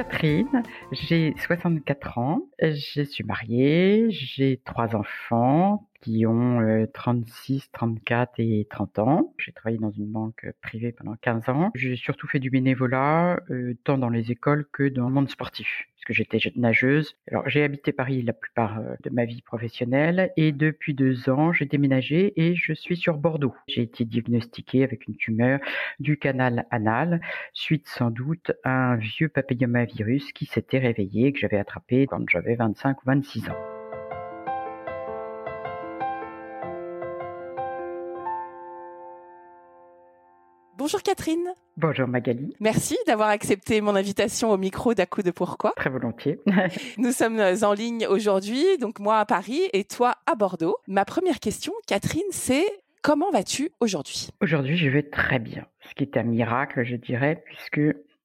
Catherine, j'ai 64 ans, je suis mariée, j'ai trois enfants qui ont 36, 34 et 30 ans. J'ai travaillé dans une banque privée pendant 15 ans. J'ai surtout fait du bénévolat, tant dans les écoles que dans le monde sportif j'étais nageuse. Alors j'ai habité Paris la plupart de ma vie professionnelle et depuis deux ans j'ai déménagé et je suis sur Bordeaux. J'ai été diagnostiquée avec une tumeur du canal anal suite sans doute à un vieux papillomavirus qui s'était réveillé et que j'avais attrapé quand j'avais 25 ou 26 ans. Bonjour Catherine. Bonjour Magali. Merci d'avoir accepté mon invitation au micro d'À coup de pourquoi. Très volontiers. Nous sommes en ligne aujourd'hui, donc moi à Paris et toi à Bordeaux. Ma première question, Catherine, c'est comment vas-tu aujourd'hui? Aujourd'hui, je vais très bien. Ce qui est un miracle, je dirais, puisque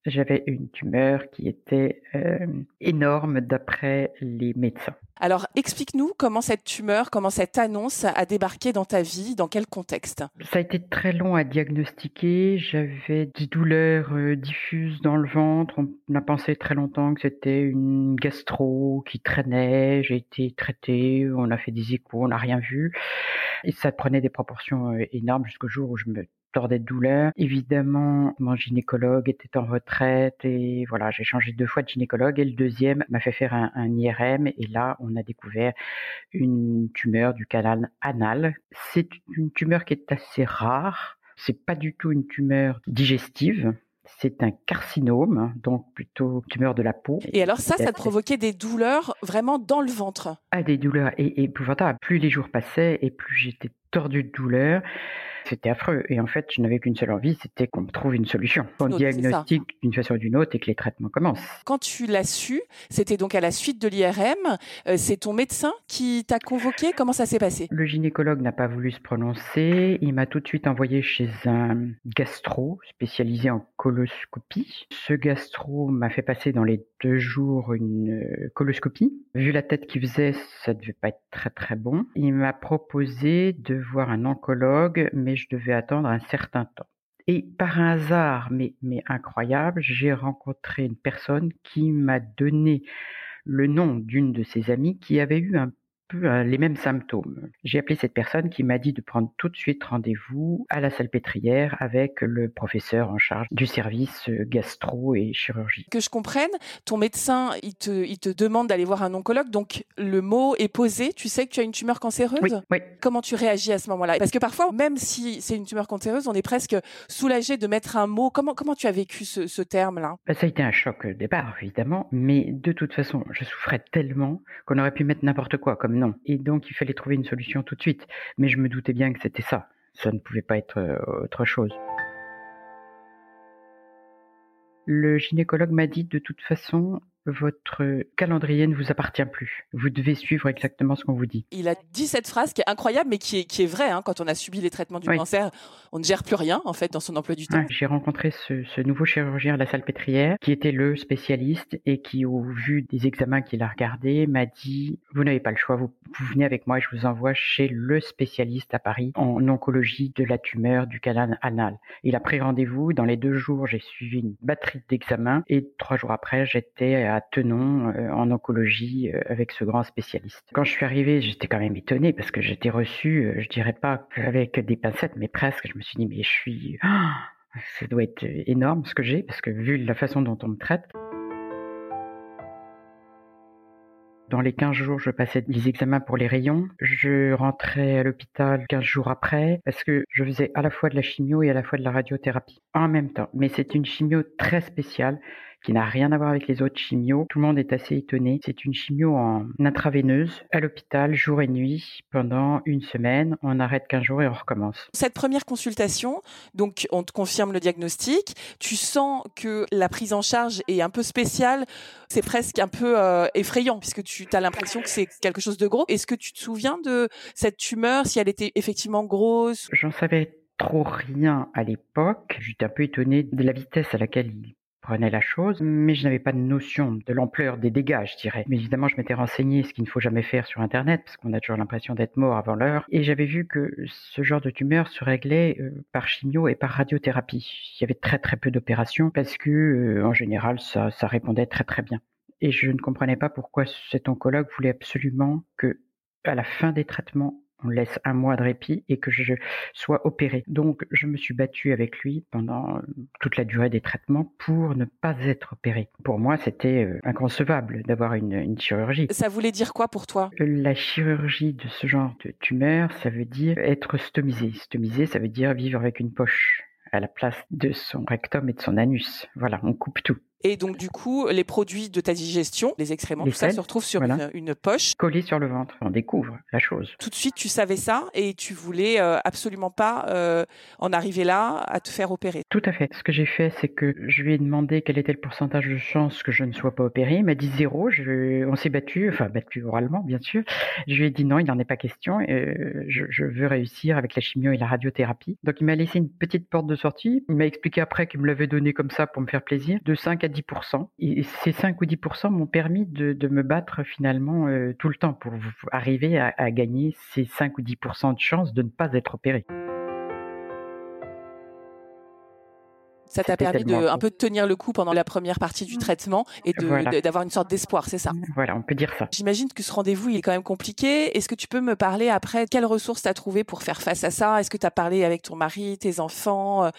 j'avais une tumeur qui était euh, énorme d'après les médecins. Alors explique-nous comment cette tumeur, comment cette annonce a débarqué dans ta vie, dans quel contexte? Ça a été très long à diagnostiquer. J'avais des douleurs euh, diffuses dans le ventre. On a pensé très longtemps que c'était une gastro qui traînait. J'ai été traitée, on a fait des échos, on n'a rien vu. Et ça prenait des proportions euh, énormes jusqu'au jour où je me tordais de douleur. Évidemment, mon gynécologue était en retraite et voilà, j'ai changé deux fois de gynécologue et le deuxième m'a fait faire un, un IRM et là, on a découvert une tumeur du canal anal. C'est une tumeur qui est assez rare. C'est pas du tout une tumeur digestive. C'est un carcinome, donc plutôt tumeur de la peau. Et alors ça, ça te provoquait des douleurs vraiment dans le ventre? Ah, des douleurs épouvantables. Plus les jours passaient et plus j'étais tordue de douleur. C'était affreux. Et en fait, je n'avais qu'une seule envie, c'était qu'on trouve une solution. Qu'on diagnostique d'une façon ou d'une autre et que les traitements commencent. Quand tu l'as su, c'était donc à la suite de l'IRM. Euh, c'est ton médecin qui t'a convoqué? Comment ça s'est passé? Le gynécologue n'a pas voulu se prononcer. Il m'a tout de suite envoyé chez un gastro spécialisé en coloscopie. Ce gastro m'a fait passer dans les deux une coloscopie. Vu la tête qu'il faisait, ça devait pas être très très bon. Il m'a proposé de voir un oncologue, mais je devais attendre un certain temps. Et par un hasard, mais, mais incroyable, j'ai rencontré une personne qui m'a donné le nom d'une de ses amies qui avait eu un les mêmes symptômes. J'ai appelé cette personne qui m'a dit de prendre tout de suite rendez-vous à la salpêtrière avec le professeur en charge du service gastro et chirurgie. Que je comprenne, ton médecin, il te, il te demande d'aller voir un oncologue, donc le mot est posé, tu sais que tu as une tumeur cancéreuse? Oui, oui. Comment tu réagis à ce moment-là? Parce que parfois, même si c'est une tumeur cancéreuse, on est presque soulagé de mettre un mot. Comment, comment tu as vécu ce, ce terme-là? Ben, Ça a été un choc au départ, évidemment, mais de toute façon, je souffrais tellement qu'on aurait pu mettre n'importe quoi comme non. Et donc, il fallait trouver une solution tout de suite. Mais je me doutais bien que c'était ça. Ça ne pouvait pas être autre chose. Le gynécologue m'a dit de toute façon, votre calendrier ne vous appartient plus. Vous devez suivre exactement ce qu'on vous dit. Il a dit cette phrase qui est incroyable, mais qui est, qui est vraie. Hein. Quand on a subi les traitements du oui. cancer, on ne gère plus rien, en fait, dans son emploi du temps. Ouais, J'ai rencontré ce, ce, nouveau chirurgien à la salpêtrière, qui était le spécialiste et qui, au vu des examens qu'il a regardés, m'a dit, vous n'avez pas le choix, vous, vous, venez avec moi et je vous envoie chez le spécialiste à Paris en oncologie de la tumeur du canal anal. Il a pris rendez-vous. Dans les deux jours, j'ai suivi une batterie d'examens et trois jours après, j'étais à Tenon euh, en oncologie euh, avec ce grand spécialiste. Quand je suis arrivée, j'étais quand même étonnée parce que j'étais reçue, euh, je dirais pas avec des pincettes, mais presque. Je me suis dit, mais je suis... Oh, ça doit être énorme ce que j'ai parce que vu la façon dont on me traite... Dans les 15 jours, je passais les examens pour les rayons. Je rentrais à l'hôpital 15 jours après parce que je faisais à la fois de la chimio et à la fois de la radiothérapie en même temps. Mais c'est une chimio très spéciale qui n'a rien à voir avec les autres chimios. Tout le monde est assez étonné. C'est une chimio en intraveineuse à l'hôpital jour et nuit pendant une semaine. On arrête 15 jours et on recommence. Cette première consultation, donc on te confirme le diagnostic. Tu sens que la prise en charge est un peu spéciale. C'est presque un peu euh, effrayant puisque tu as l'impression que c'est quelque chose de gros. Est-ce que tu te souviens de cette tumeur, si elle était effectivement grosse? J'en savais trop rien à l'époque. J'étais un peu étonné de la vitesse à laquelle il la chose, mais je n'avais pas de notion de l'ampleur des dégâts, je dirais. Mais évidemment, je m'étais renseigné, ce qu'il ne faut jamais faire sur Internet, parce qu'on a toujours l'impression d'être mort avant l'heure. Et j'avais vu que ce genre de tumeur se réglait euh, par chimio et par radiothérapie. Il y avait très très peu d'opérations, parce que euh, en général, ça, ça répondait très très bien. Et je ne comprenais pas pourquoi cet oncologue voulait absolument que, à la fin des traitements, on laisse un mois de répit et que je sois opéré. Donc, je me suis battu avec lui pendant toute la durée des traitements pour ne pas être opéré. Pour moi, c'était euh, inconcevable d'avoir une, une, chirurgie. Ça voulait dire quoi pour toi? La chirurgie de ce genre de tumeur, ça veut dire être stomisé. Stomisé, ça veut dire vivre avec une poche à la place de son rectum et de son anus. Voilà, on coupe tout. Et donc, du coup, les produits de ta digestion, les excréments, tout ça se retrouve sur une, poche. Collé sur le ventre. On découvre la chose. Tout de suite, tu savais ça et tu voulais euh, absolument pas euh, en arriver là à te faire opérer. Tout à fait. Ce que j'ai fait, c'est que je lui ai demandé quel était le pourcentage de chance que je ne sois pas opéré. Il m'a dit zéro. Je, on s'est battu, enfin battu oralement, bien sûr. Je lui ai dit non, il n'en est pas question. Euh, je, je, veux réussir avec la chimio et la radiothérapie. Donc, il m'a laissé une petite porte de sortie. Il m'a expliqué après qu'il me l'avait donné comme ça pour me faire plaisir, de 5 à 10%. Et ces 5 ou 10% m'ont permis de, de, me battre finalement euh, tout le temps pour arriver à, à gagner ces 5 ou 10% de chance de ne pas être opéré. Ça t'a permis de un peu de tenir le coup pendant la première partie du traitement et d'avoir voilà. une sorte d'espoir, c'est ça? Voilà, on peut dire ça. J'imagine que ce rendez-vous il est quand même compliqué. Est-ce que tu peux me parler après quelles ressources tu as trouvé pour faire face à ça? Est-ce que tu as parlé avec ton mari, tes enfants?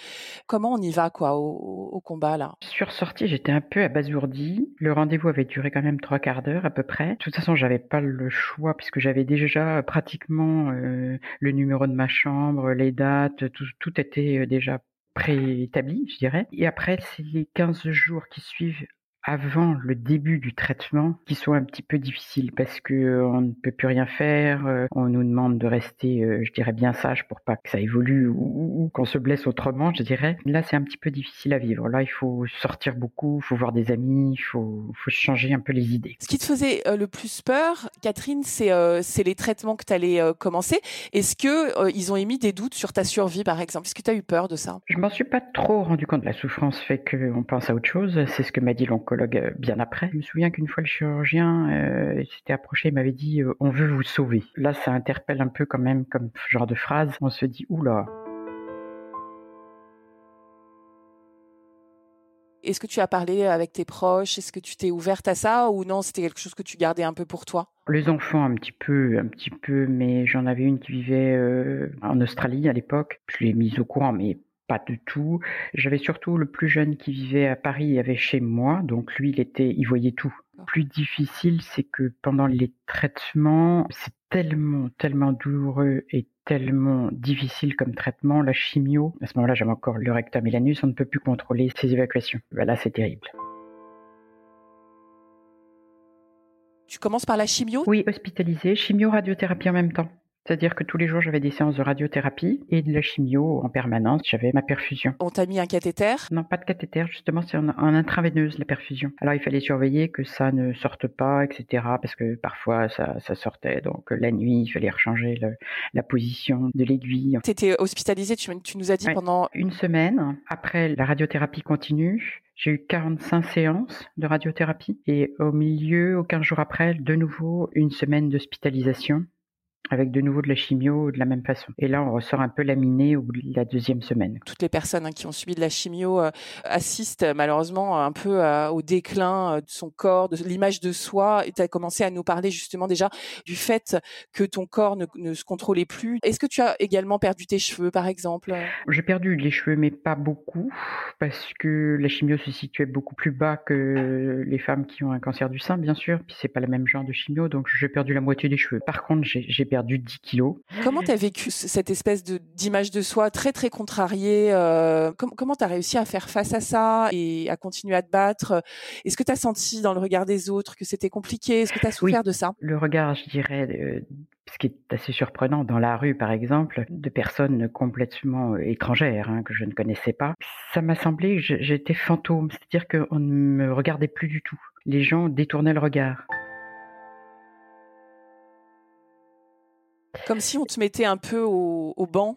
Comment on y va quoi au, au combat là? Sur sortie, j'étais un peu abasourdie. Le rendez-vous avait duré quand même trois quarts d'heure à peu près. De toute façon, j'avais pas le choix puisque j'avais déjà pratiquement euh, le numéro de ma chambre, les dates, tout, tout était déjà préétabli, je dirais. Et après, c'est les 15 jours qui suivent avant le début du traitement qui sont un petit peu difficiles parce que euh, on ne peut plus rien faire, euh, on nous demande de rester, euh, je dirais bien sage pour pas que ça évolue ou, qu'on se blesse autrement, je dirais. Là, c'est un petit peu difficile à vivre. Là, il faut sortir beaucoup, il faut voir des amis, il faut, faut changer un peu les idées. Ce qui te faisait le plus peur, Catherine, c'est c'est les traitements que tu allais commencer. Est-ce que ils ont émis des doutes sur ta survie, par exemple? Est-ce que tu as eu peur de ça? Je m'en suis pas trop rendu compte. La souffrance fait qu'on pense à autre chose. C'est ce que m'a dit l'oncologue bien après. Je me souviens qu'une fois le chirurgien euh, s'était approché, il m'avait dit euh, on veut vous sauver. Là, ça interpelle un peu quand même comme genre de phrase. On se dit oula. Est-ce que tu as parlé avec tes proches? Est-ce que tu t'es ouverte à ça ou non C'était quelque chose que tu gardais un peu pour toi? Les enfants, un petit peu, un petit peu, mais j'en avais une qui vivait euh, en Australie à l'époque. Je l'ai mise au courant, mais pas du tout. J'avais surtout le plus jeune qui vivait à Paris, il avait chez moi, donc lui, il était, il voyait tout. Plus difficile, c'est que pendant les traitements, c'est tellement, tellement douloureux et tellement difficile comme traitement, la chimio. À ce moment-là, j'avais encore le rectum et l'anus, on ne peut plus contrôler ces évacuations. Là, c'est terrible. Tu commences par la chimio? Oui, hospitalisé, chimio, radiothérapie en même temps. C'est-à-dire que tous les jours, j'avais des séances de radiothérapie et de la chimio en permanence. J'avais ma perfusion. On t'a mis un cathéter? Non, pas de cathéter. Justement, c'est en, en, intraveineuse, la perfusion. Alors, il fallait surveiller que ça ne sorte pas, etc. Parce que parfois, ça, ça sortait. Donc, la nuit, il fallait rechanger le, la position de l'aiguille. Tu étais hospitalisé, tu, tu, nous as dit, ouais. pendant... Une semaine. Après, la radiothérapie continue. J'ai eu 45 séances de radiothérapie et au milieu, 15 jours après, de nouveau une semaine d'hospitalisation avec de nouveau de la chimio de la même façon. Et là, on ressort un peu laminé au bout de la deuxième semaine. Toutes les personnes hein, qui ont subi de la chimio euh, assistent malheureusement un peu euh, au déclin de son corps, de l'image de soi. Et tu as commencé à nous parler justement déjà du fait que ton corps ne, ne se contrôlait plus. Est-ce que tu as également perdu tes cheveux, par exemple? J'ai perdu les cheveux, mais pas beaucoup, parce que la chimio se situait beaucoup plus bas que les femmes qui ont un cancer du sein, bien sûr. Puis c'est pas le même genre de chimio, donc j'ai perdu la moitié des cheveux. Par contre, j'ai perdu perdu 10 kilos. Comment tu as vécu cette espèce de d'image de soi très très contrariée euh, Comment tu as réussi à faire face à ça et à continuer à te battre? Est-ce que tu as senti dans le regard des autres que c'était compliqué? Est-ce que tu as souffert de ça? Le regard, je dirais, euh, ce qui est assez surprenant dans la rue, par exemple, de personnes complètement euh, étrangères hein, que je ne connaissais pas, ça m'a semblé que j'étais fantôme, c'est-à-dire qu'on ne me regardait plus du tout. Les gens détournaient le regard. Comme si on te mettait un peu au, au banc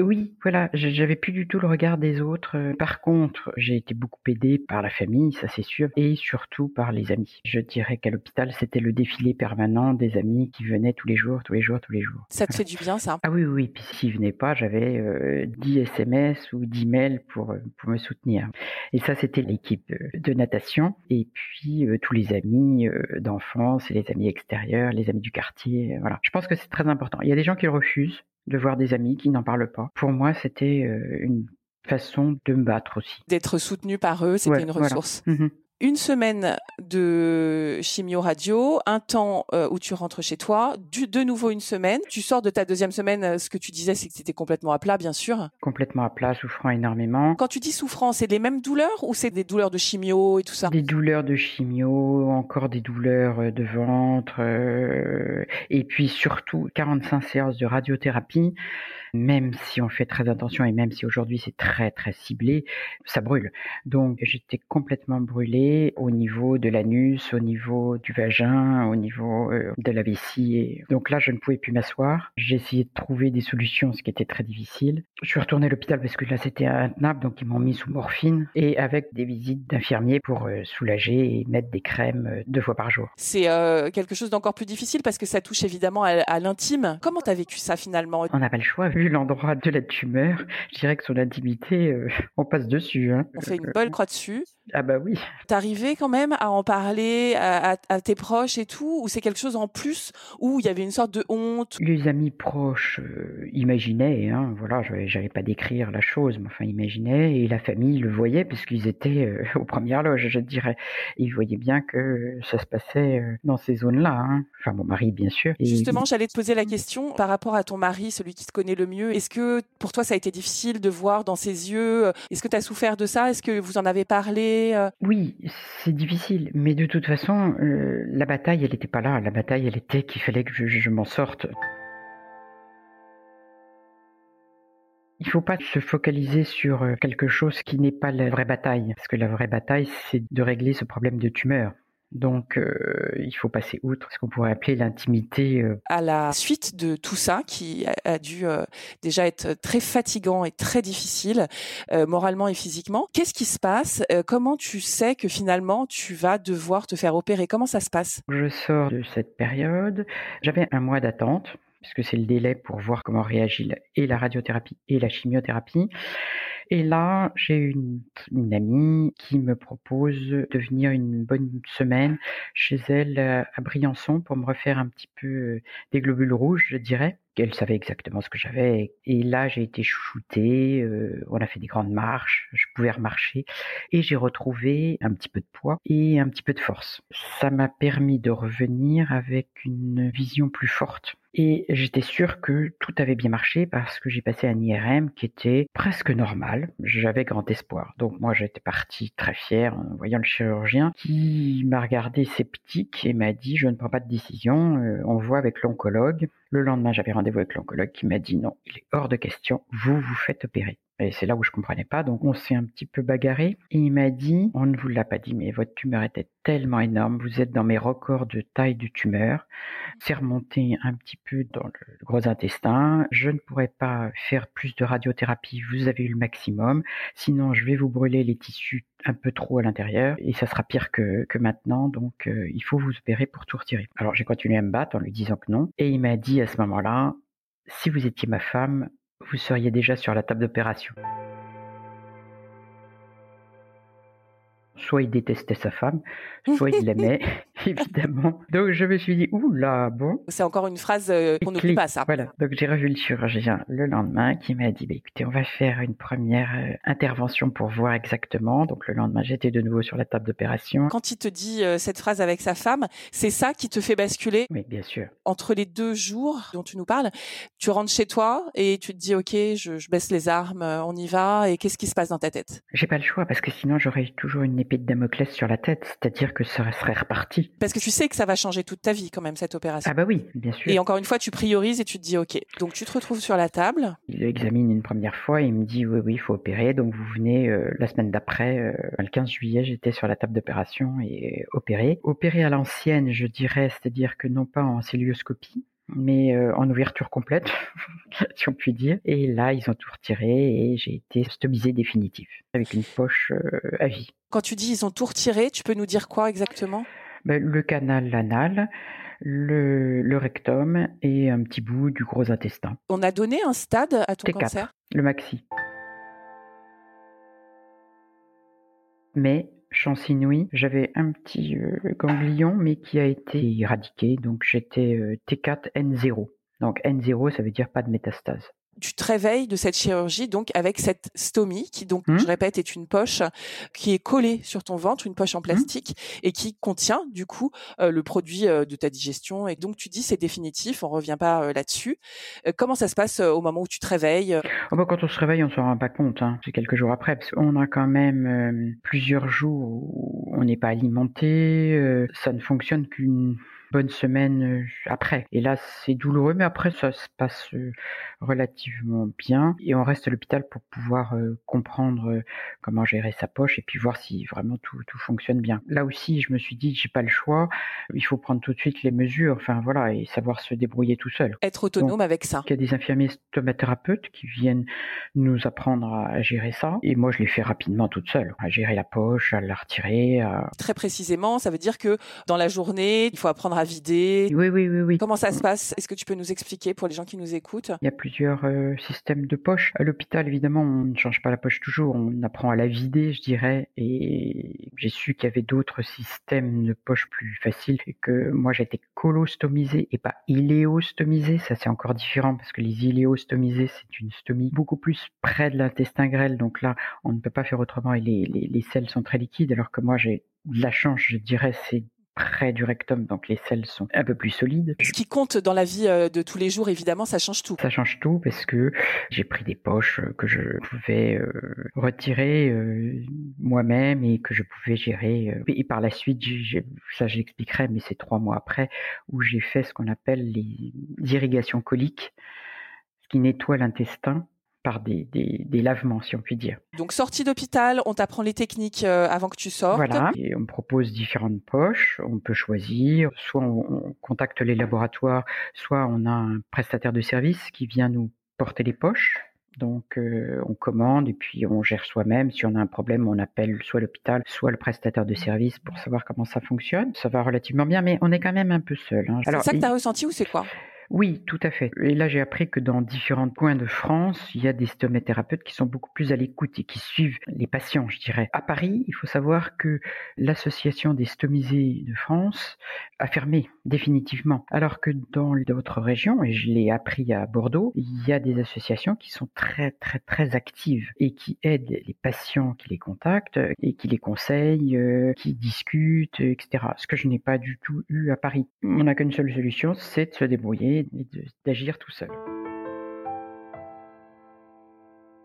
oui, voilà, j'avais plus du tout le regard des autres. Euh, par contre, j'ai été beaucoup aidée par la famille, ça c'est sûr, et surtout par les amis. Je dirais qu'à l'hôpital, c'était le défilé permanent des amis qui venaient tous les jours, tous les jours, tous les jours. Ça te fait du bien, ça? Ah oui, oui, puis s'ils venaient pas, j'avais euh, 10 SMS ou 10 mails pour, euh, pour me soutenir. Et ça, c'était l'équipe de natation, et puis tous les amis d'enfance, les amis extérieurs, les amis du quartier, voilà. Je pense que c'est très important. Il y a des gens qui refusent, de voir des amis qui n'en parlent pas. Pour moi, c'était euh, une façon de me battre aussi. D'être soutenu par eux, c'était une ressource. Mmh une semaine de chimio radio, un temps euh, où tu rentres chez toi, du, de nouveau une semaine. Tu sors de ta deuxième semaine, euh, ce que tu disais, c'est que tu étais complètement à plat, bien sûr. Complètement à plat, souffrant énormément. Quand tu dis souffrant, c'est les mêmes douleurs ou c'est des douleurs de chimio et tout ça? Des douleurs de chimio, encore des douleurs euh, de ventre, et puis surtout 45 séances de radiothérapie même si on fait très attention et même si aujourd'hui c'est très très ciblé, ça brûle. Donc j'étais complètement brûlée au niveau de l'anus, au niveau du vagin, au niveau euh, de la vessie. Et... Donc là, je ne pouvais plus m'asseoir. J'ai essayé de trouver des solutions, ce qui était très difficile. Je suis retournée à l'hôpital parce que là c'était intenable, donc ils m'ont mis sous morphine et avec des visites d'infirmiers pour euh, soulager et mettre des crèmes euh, deux fois par jour. C'est quelque chose d'encore plus difficile parce que ça touche évidemment à, à l'intime. Comment t'as vécu ça finalement? On n'a pas le choix vu l'endroit de la tumeur, je dirais que son intimité, euh, on passe dessus. Hein. On fait une bonne croix dessus. Ah bah oui. T'arrivais quand même à en parler à, tes proches et tout, ou c'est quelque chose en plus où il y avait une sorte de honte? Les amis proches euh, imaginaient, hein, voilà, j'allais pas décrire la chose, mais enfin imaginaient, et la famille le voyait puisqu'ils étaient euh, aux premières loges, je dirais. Ils voyaient bien que ça se passait dans ces zones-là. Hein. Enfin mon mari bien sûr. Justement, j'allais te poser la question par rapport à ton mari, celui qui te connaît le mieux. Est-ce que pour toi ça a été difficile de voir dans ses yeux Est-ce que tu as souffert de ça? Est-ce que vous en avez parlé euh? Oui, c'est difficile, mais de toute façon, euh, la bataille, elle n'était pas là. La bataille, elle était qu'il fallait que je, m'en sorte. Il ne faut pas se focaliser sur euh, quelque chose qui n'est pas la vraie bataille, parce que la vraie bataille, c'est de régler ce problème de tumeur. Donc, euh, il faut passer outre ce qu'on pourrait appeler l'intimité. Euh. À la suite de tout ça, qui a, dû euh, déjà être très fatigant et très difficile, moralement et physiquement, qu'est-ce qui se passe Comment tu sais que finalement tu vas devoir te faire opérer? Comment ça se passe? Je sors de cette période. J'avais un mois d'attente puisque c'est le délai pour voir comment réagit et la radiothérapie et la chimiothérapie. Et là, j'ai une, amie qui me propose de venir une bonne semaine chez elle à Briançon pour me refaire un petit peu euh, des globules rouges, je dirais. Elle savait exactement ce que j'avais. Et là, j'ai été chouchoutée, euh, on a fait des grandes marches, je pouvais remarcher. Et j'ai retrouvé un petit peu de poids et un petit peu de force. Ça m'a permis de revenir avec une vision plus forte et j'étais sûr que tout avait bien marché parce que j'ai passé un IRM qui était presque normal. J'avais grand espoir. Donc moi j'étais parti très fier en voyant le chirurgien qui m'a regardé sceptique et m'a dit je ne prends pas de décision, euh, on voit avec l'oncologue. Le lendemain j'avais rendez-vous avec l'oncologue qui m'a dit non, il est hors de question, vous vous faites opérer. Et c'est là où je comprenais pas. Donc on s'est un petit peu bagarré. Et il m'a dit, on ne vous l'a pas dit, mais votre tumeur était tellement énorme. Vous êtes dans mes records de taille de tumeur. C'est remonté un petit peu dans le gros intestin. Je ne pourrais pas faire plus de radiothérapie. Vous avez eu le maximum. Sinon, je vais vous brûler les tissus un peu trop à l'intérieur et ça sera pire que, maintenant. Donc, euh, il faut vous opérer pour tout retirer. Alors, j'ai continué à me battre en lui disant que non. Et il m'a dit à ce moment-là, si vous étiez ma femme, vous seriez déjà sur la table d'opération. Soit il détestait sa femme, soit il l'aimait. évidemment. Donc je me suis dit, ouh là, bon. C'est encore une phrase euh, qu'on n'oublie pas, ça. Voilà. Donc j'ai revu le chirurgien le lendemain qui m'a dit, bah, écoutez, on va faire une première euh, intervention pour voir exactement. Donc le lendemain, j'étais de nouveau sur la table d'opération. Quand il te dit euh, cette phrase avec sa femme, c'est ça qui te fait basculer Oui, bien sûr. Entre les deux jours dont tu nous parles, tu rentres chez toi et tu te dis, ok, je, je baisse les armes, on y va. Et qu'est-ce qui se passe dans ta tête? J'ai pas le choix parce que sinon j'aurais toujours une épée de Damoclès sur la tête, c'est-à-dire que ça serait reparti. Parce que tu sais que ça va changer toute ta vie quand même cette opération. Ah bah oui, bien sûr. Et encore une fois, tu priorises et tu te dis ok. Donc tu te retrouves sur la table. Il examine une première fois et il me dit oui oui, il faut opérer. Donc vous venez euh, la semaine d'après, euh, le 15 juillet, j'étais sur la table d'opération et opéré. Opéré à l'ancienne, je dirais, c'est-à-dire que non pas en célioscopie, mais euh, en ouverture complète, si on peut dire. Et là, ils ont tout retiré et j'ai été stomisé définitif, avec une poche à vie. Quand tu dis ils ont tout retiré, tu peux nous dire quoi exactement? Le canal anal, le, le, rectum et un petit bout du gros intestin. On a donné un stade à ton T4, cancer? Le maxi. Mais chance inouïe, j'avais un petit euh, ganglion, mais qui a été éradiqué, donc j'étais euh, T4N0. Donc N0, ça veut dire pas de métastase tu te réveilles de cette chirurgie donc avec cette stomie qui donc Mmh. je répète est une poche qui est collée sur ton ventre, une poche en plastique et qui contient du coup euh, le produit euh, de ta digestion et donc tu dis c'est définitif, on revient pas euh, là-dessus. Euh, comment ça se passe euh, au moment où tu te réveilles Oh bah, quand on se réveille, on s'en rend pas compte. Hein. C'est quelques jours après, parce qu'on a quand même euh, plusieurs jours où on n'est pas alimenté. euh, ça ne fonctionne qu'une bonne semaine euh, après. Et là, c'est douloureux, mais après, ça se passe euh, relativement bien. Et on reste à l'hôpital pour pouvoir euh, comprendre comment gérer sa poche et puis voir si vraiment tout, tout fonctionne bien. Là aussi, je me suis dit, j'ai pas le choix. Il faut prendre tout de suite les mesures, enfin voilà, et savoir se débrouiller tout seul. Être autonome avec ça. Il y a des infirmiers stomathérapeutes qui viennent nous apprendre à gérer ça. Et moi, je l'ai fait rapidement toute seule. À gérer la poche, à la retirer. À... Très précisément, ça veut dire que dans la journée, il faut apprendre à vider. Oui, oui, oui, oui. Comment ça se passe? Est-ce que tu peux nous expliquer pour les gens qui nous écoutent? Il y a plusieurs euh, systèmes de poche. À l'hôpital, évidemment, on ne change pas la poche toujours. On apprend à la vider, je dirais. Et j'ai su qu'il y avait d'autres systèmes de poche plus faciles. Et que moi, j'étais colostomisé et pas iléostomisé. Ça, c'est encore différent parce que les iléostomisés, c'est une stomie beaucoup plus près de l'intestin grêle. Donc là, on ne peut pas faire autrement et les, les, les selles sont très liquides. Alors que moi, j'ai de la chance, je dirais, c'est près du rectum, donc les selles sont un peu plus solides. Ce qui compte dans la vie euh, de tous les jours, évidemment, ça change tout. Ça change tout parce que j'ai pris des poches que je pouvais euh, retirer euh, moi-même et que je pouvais gérer. euh. Et par la suite, ça j'expliquerai, mais c'est trois mois après où j'ai fait ce qu'on appelle les irrigations coliques, ce qui nettoie l'intestin par des, des, des lavements, si on peut dire. Donc sortie d'hôpital, on t'apprend les techniques euh, avant que tu sortes. Voilà, et on propose différentes poches, on peut choisir, soit on, on contacte les laboratoires, soit on a un prestataire de service qui vient nous porter les poches. Donc euh, on commande et puis on gère soi-même. Si on a un problème, on appelle soit l'hôpital, soit le prestataire de service pour savoir comment ça fonctionne. Ça va relativement bien, mais on est quand même un peu seul. hein. C'est ça que tu as ressenti ou c'est quoi? Oui, tout à fait. Et là, j'ai appris que dans différents coins de France, il y a des stomathérapeutes qui sont beaucoup plus à l'écoute et qui suivent les patients, je dirais. À Paris, il faut savoir que l'association des stomisés de France a fermé définitivement. Alors que dans d'autres régions, et je l'ai appris à Bordeaux, il y a des associations qui sont très, très, très actives et qui aident les patients qui les contactent et qui les conseillent, euh, qui discutent, etc. Ce que je n'ai pas du tout eu à Paris. On n'a qu'une seule solution, c'est de se débrouiller d'agir tout seul.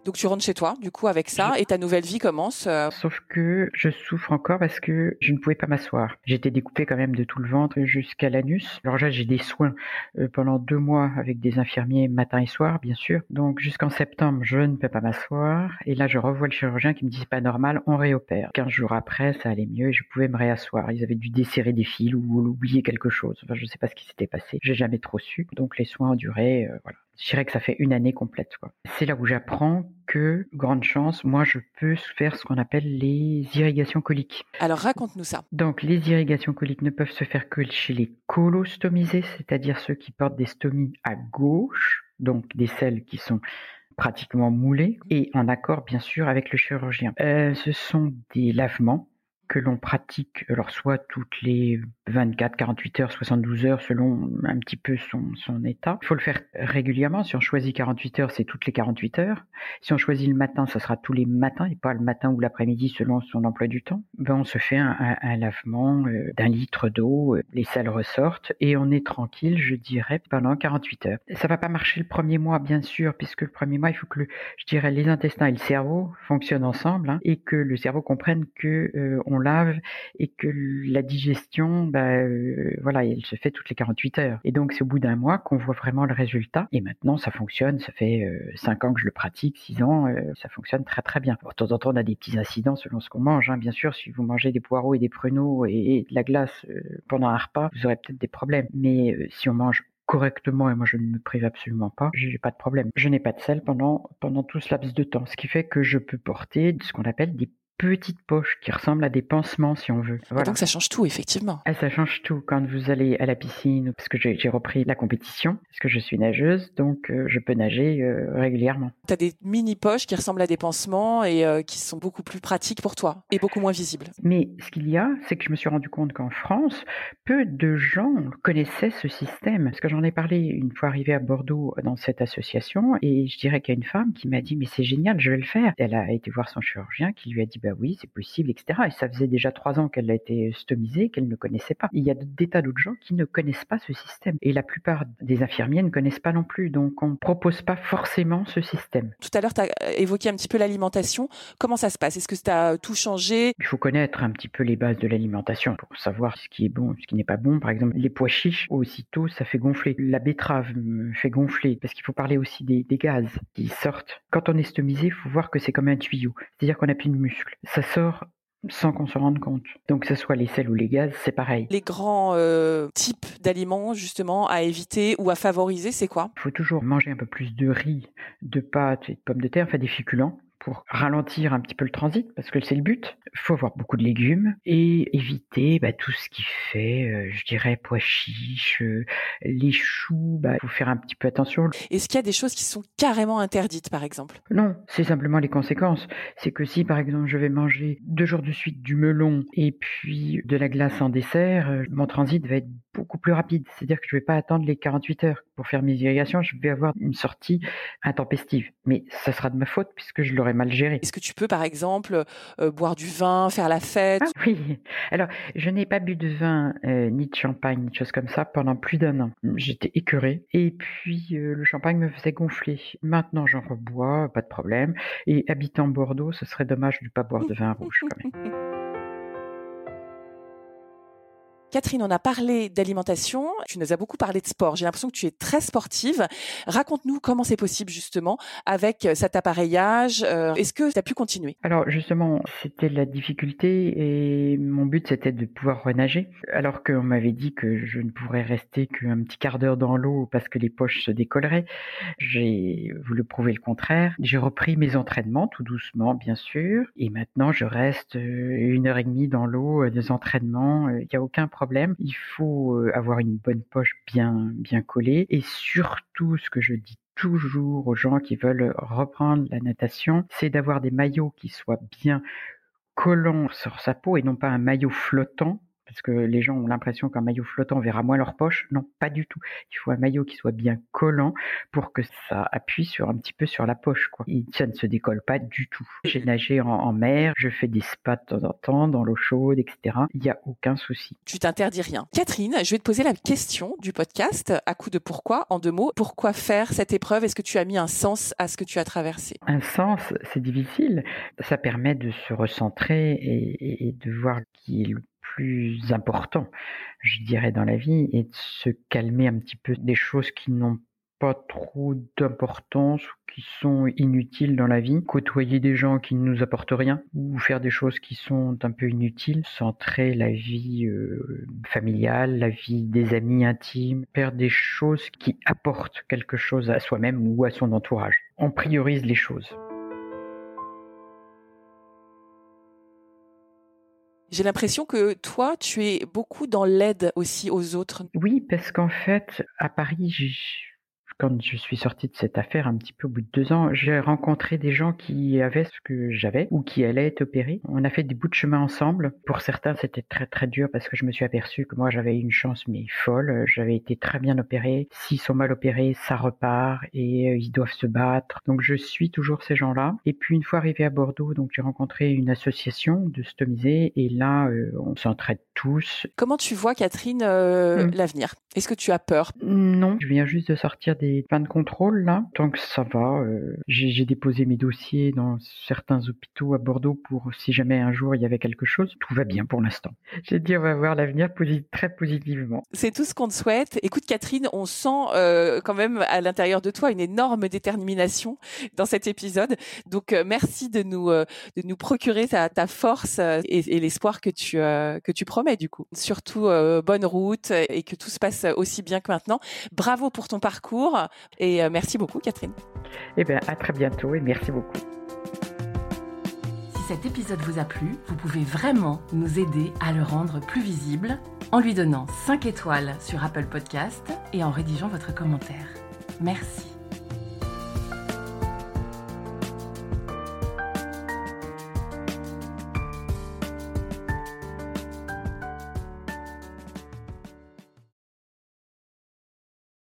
Donc tu rentres chez toi, du coup, avec ça, et ta nouvelle vie commence. euh, Sauf que je souffre encore parce que je ne pouvais pas m'asseoir. J'étais découpé quand même de tout le ventre jusqu'à l'anus. Alors là, j'ai des soins euh, pendant deux mois avec des infirmiers matin et soir, bien sûr. Donc jusqu'en septembre, je ne peux pas m'asseoir. Et là, je revois le chirurgien qui me dit c'est pas normal, on réopère. Quinze jours après, ça allait mieux et je pouvais me réasseoir. Ils avaient dû desserrer des fils ou oublier quelque chose. Enfin, je sais pas ce qui s'était passé. J'ai jamais trop su. Donc les soins ont duré, euh, voilà. Je dirais que ça fait une année complète. C'est là où j'apprends que, grande chance, moi je peux faire ce qu'on appelle les irrigations coliques. Alors raconte-nous ça. Donc les irrigations coliques ne peuvent se faire que chez les colostomisés, c'est-à-dire ceux qui portent des stomies à gauche, donc des selles qui sont pratiquement moulées, et en accord bien sûr avec le chirurgien. Euh, ce sont des lavements que l'on pratique, alors soit toutes les 24, 48 heures, 72 heures, selon un petit peu son, son état. Il faut le faire régulièrement. Si on choisit 48 heures, c'est toutes les 48 heures. Si on choisit le matin, ça sera tous les matins et pas le matin ou l'après-midi selon son emploi du temps. Ben, on se fait un, lavement euh, d'un litre d'eau, euh, les selles ressortent et on est tranquille, je dirais, pendant 48 heures. Ça va pas marcher le premier mois, bien sûr, puisque le premier mois, il faut que, je dirais, les intestins et le cerveau fonctionnent ensemble hein, et que le cerveau comprenne que euh, on lave et que la digestion, bah, voilà, elle se fait toutes les 48 heures. Et donc, c'est au bout d'un mois qu'on voit vraiment le résultat. Et maintenant, ça fonctionne. Ça fait 5 ans que je le pratique, 6 ans, ça fonctionne très très bien. de temps en temps, on a des petits incidents selon ce qu'on mange. Hein. Bien sûr, si vous mangez des poireaux et des pruneaux et, de la glace pendant un repas, vous aurez peut-être des problèmes. Mais si on mange correctement et moi je ne me prive absolument pas, j'ai pas de problème. Je n'ai pas de sel pendant tout ce laps de temps, ce qui fait que je peux porter ce qu'on appelle des petites poches qui ressemblent à des pansements, si on veut. Voilà. Donc ça change tout, effectivement. Ah, ça change tout. Quand vous allez à la piscine, parce que j'ai repris la compétition, parce que je suis nageuse, donc euh, je peux nager euh, régulièrement. Tu as des mini-poches qui ressemblent à des pansements et euh, qui sont beaucoup plus pratiques pour toi et beaucoup moins visibles. Mais ce qu'il y a, c'est que je me suis rendu compte qu'en France, peu de gens connaissaient ce système. Parce que j'en ai parlé une fois arrivée à Bordeaux dans cette association, et je dirais qu'il y a une femme qui m'a dit, mais c'est génial, je vais le faire. Elle a été voir son chirurgien qui lui a dit, bah oui, c'est possible, etc. Et ça faisait déjà trois ans qu'elle a été stomisée, qu'elle ne connaissait pas. Il y a des tas d'autres gens qui ne connaissent pas ce système. Et la plupart des infirmiers ne connaissent pas non plus. Donc, on ne propose pas forcément ce système. Tout à l'heure, tu as évoqué un petit peu l'alimentation. Comment ça se passe? Est-ce que ça a tout changé? Il faut connaître un petit peu les bases de l'alimentation pour savoir ce qui est bon, ce qui n'est pas bon. Par exemple, les pois chiches, aussitôt, ça fait gonfler. La betterave fait gonfler parce qu'il faut parler aussi des, des, gaz qui sortent. Quand on est stomisé, il faut voir que c'est comme un tuyau. C'est-à-dire qu'on n'a plus de muscles. Ça sort sans qu'on se rende compte. Donc que ce soit les sels ou les gaz, c'est pareil. Les grands euh, types d'aliments justement à éviter ou à favoriser, c'est quoi? Il faut toujours manger un peu plus de riz, de pâtes et de pommes de terre, enfin des féculents pour ralentir un petit peu le transit, parce que c'est le but. Il faut avoir beaucoup de légumes et éviter bah, tout ce qui fait, euh, je dirais, pois chiches, euh, les choux, il bah, faut faire un petit peu attention. Est-ce qu'il y a des choses qui sont carrément interdites, par exemple? Non, c'est simplement les conséquences. C'est que si, par exemple, je vais manger deux jours de suite du melon et puis de la glace en dessert, euh, mon transit va être beaucoup plus rapide. C'est-à-dire que je ne vais pas attendre les 48 heures pour faire mes irrigations, je vais avoir une sortie intempestive. Mais ça sera de ma faute puisque je l'aurai mal géré. Est-ce que tu peux, par exemple, euh, boire du vin, faire la fête? Ah, Oui. Alors, je n'ai pas bu de vin, euh, ni de champagne, ni de choses comme ça pendant plus d'un an. J'étais écœurée. Et puis, euh, le champagne me faisait gonfler. Maintenant, j'en rebois, pas de problème. Et habitant Bordeaux, ce serait dommage de ne pas boire de vin rouge quand même. Catherine, on a parlé d'alimentation, tu nous as beaucoup parlé de sport. J'ai l'impression que tu es très sportive. Raconte-nous comment c'est possible justement avec euh, cet appareillage. Euh, est-ce que tu as pu continuer? Alors justement, c'était la difficulté et mon but c'était de pouvoir renager. Alors qu'on m'avait dit que je ne pourrais rester qu'un petit quart d'heure dans l'eau parce que les poches se décolleraient. J'ai voulu prouver le contraire. J'ai repris mes entraînements tout doucement bien sûr. Et maintenant je reste euh, une heure et demie dans l'eau des entraînements. Il n'y a aucun problème il faut euh, avoir une bonne poche bien, bien collée. Et surtout ce que je dis toujours aux gens qui veulent reprendre la natation, c'est d'avoir des maillots qui soient bien collants sur sa peau et non pas un maillot flottant parce que les gens ont l'impression qu'un maillot flottant verra moins leur poche. Non, pas du tout. Il faut un maillot qui soit bien collant pour que ça appuie sur un petit peu sur la poche. Quoi. Et ça ne se décolle pas du tout. J'ai nagé en, mer, je fais des spas de temps en temps dans l'eau chaude, etc. Il n'y a aucun souci. Tu t'interdis rien. Catherine, je vais te poser la question du podcast à coup de pourquoi, en deux mots. Pourquoi faire cette épreuve? Est-ce que tu as mis un sens à ce que tu as traversé? Un sens, c'est difficile. Ça permet de se recentrer et, et de voir qui est le plus important, je dirais, dans la vie, et de se calmer un petit peu des choses qui n'ont pas trop d'importance ou qui sont inutiles dans la vie, côtoyer des gens qui ne nous apportent rien ou faire des choses qui sont un peu inutiles, centrer la vie euh, familiale, la vie des amis intimes, faire des choses qui apportent quelque chose à soi-même ou à son entourage. On priorise les choses. J'ai l'impression que toi, tu es beaucoup dans l'aide aussi aux autres. Oui, parce qu'en fait, à Paris, quand je suis sortie de cette affaire un petit peu au bout de deux ans, j'ai rencontré des gens qui avaient ce que j'avais ou qui allaient être opérés. On a fait des bouts de chemin ensemble. Pour certains, c'était très très dur parce que je me suis aperçu que moi j'avais une chance mais folle. J'avais été très bien opéré. S'ils sont mal opérés, ça repart et euh, ils doivent se battre. Donc je suis toujours ces gens-là. Et puis une fois arrivé à Bordeaux, donc j'ai rencontré une association de stomisés et là euh, on s'entraide tous. Comment tu vois Catherine euh, hmm. l'avenir? Est-ce que tu as peur? Non, je viens juste de sortir des fins de contrôle là. Tant que ça va, euh, j'ai déposé mes dossiers dans certains hôpitaux à Bordeaux pour si jamais un jour il y avait quelque chose. Tout va bien pour l'instant. J'ai dit on va voir l'avenir très positivement. C'est tout ce qu'on te souhaite. Écoute Catherine, on sent euh, quand même à l'intérieur de toi une énorme détermination dans cet épisode. Donc euh, merci de nous de nous procurer ta, ta force et, et l'espoir que tu que tu promets du coup. Surtout bonne route et que tout se passe aussi bien que maintenant. Bravo pour ton parcours et merci beaucoup Catherine. Eh bien, à très bientôt et merci beaucoup. Si cet épisode vous a plu, vous pouvez vraiment nous aider à le rendre plus visible en lui donnant 5 étoiles sur Apple Podcast et en rédigeant votre commentaire. Merci.